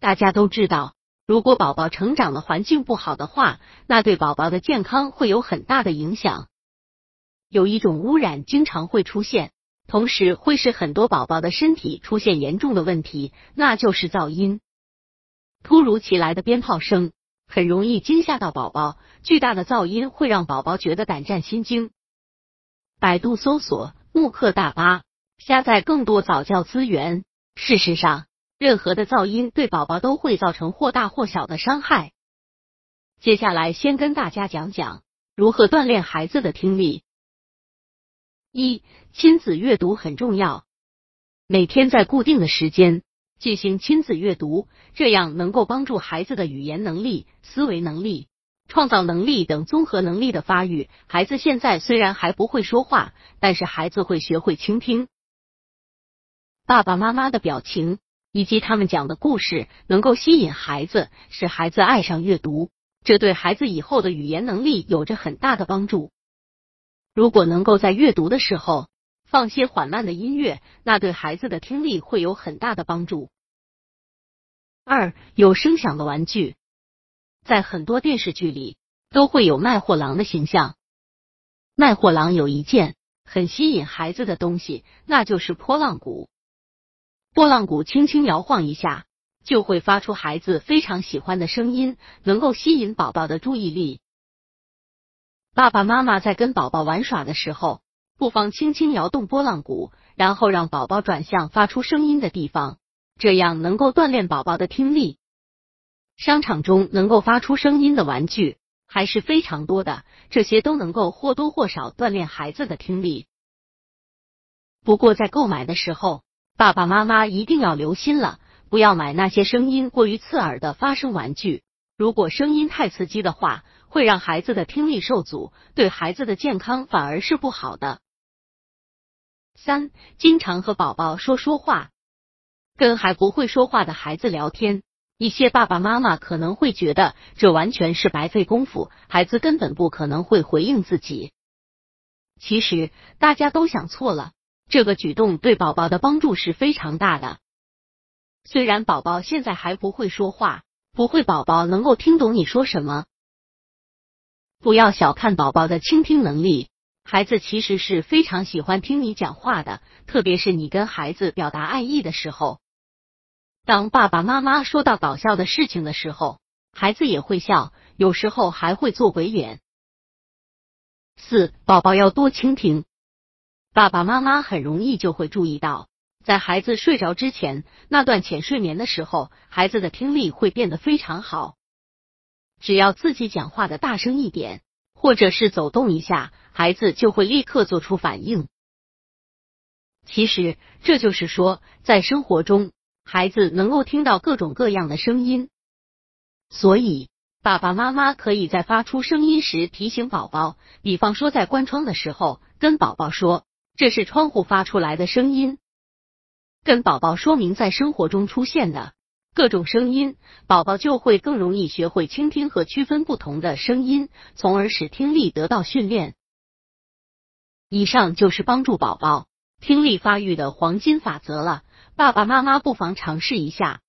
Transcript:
大家都知道，如果宝宝成长的环境不好的话，那对宝宝的健康会有很大的影响。有一种污染经常会出现，同时会使很多宝宝的身体出现严重的问题，那就是噪音。突如其来的鞭炮声很容易惊吓到宝宝，巨大的噪音会让宝宝觉得胆战心惊。百度搜索慕课大巴，下载更多早教资源。事实上，任何的噪音对宝宝都会造成或大或小的伤害。接下来，先跟大家讲讲如何锻炼孩子的听力。一、亲子阅读很重要，每天在固定的时间进行亲子阅读，这样能够帮助孩子的语言能力、思维能力、创造能力等综合能力的发育。孩子现在虽然还不会说话，但是孩子会学会倾听。爸爸妈妈的表情以及他们讲的故事能够吸引孩子，使孩子爱上阅读，这对孩子以后的语言能力有着很大的帮助。如果能够在阅读的时候放些缓慢的音乐，那对孩子的听力会有很大的帮助。二，有声响的玩具，在很多电视剧里都会有卖货郎的形象。卖货郎有一件很吸引孩子的东西，那就是波浪鼓。波浪鼓轻轻摇晃一下，就会发出孩子非常喜欢的声音，能够吸引宝宝的注意力。爸爸妈妈在跟宝宝玩耍的时候，不妨轻轻摇动波浪鼓，然后让宝宝转向发出声音的地方，这样能够锻炼宝宝的听力。商场中能够发出声音的玩具还是非常多的，这些都能够或多或少锻炼孩子的听力。不过在购买的时候，爸爸妈妈一定要留心了，不要买那些声音过于刺耳的发声玩具。如果声音太刺激的话，会让孩子的听力受阻，对孩子的健康反而是不好的。三，经常和宝宝说说话，跟还不会说话的孩子聊天，一些爸爸妈妈可能会觉得这完全是白费功夫，孩子根本不可能会回应自己。其实大家都想错了，这个举动对宝宝的帮助是非常大的。虽然宝宝现在还不会说话，不会宝宝能够听懂你说什么。不要小看宝宝的倾听能力，孩子其实是非常喜欢听你讲话的，特别是你跟孩子表达爱意的时候。当爸爸妈妈说到搞笑的事情的时候，孩子也会笑，有时候还会做鬼脸。四，宝宝要多倾听，爸爸妈妈很容易就会注意到，在孩子睡着之前那段浅睡眠的时候，孩子的听力会变得非常好。只要自己讲话的大声一点，或者是走动一下，孩子就会立刻做出反应。其实这就是说，在生活中，孩子能够听到各种各样的声音，所以爸爸妈妈可以在发出声音时提醒宝宝，比方说在关窗的时候，跟宝宝说这是窗户发出来的声音，跟宝宝说明在生活中出现的。各种声音，宝宝就会更容易学会倾听和区分不同的声音，从而使听力得到训练。以上就是帮助宝宝听力发育的黄金法则了，爸爸妈妈不妨尝试一下。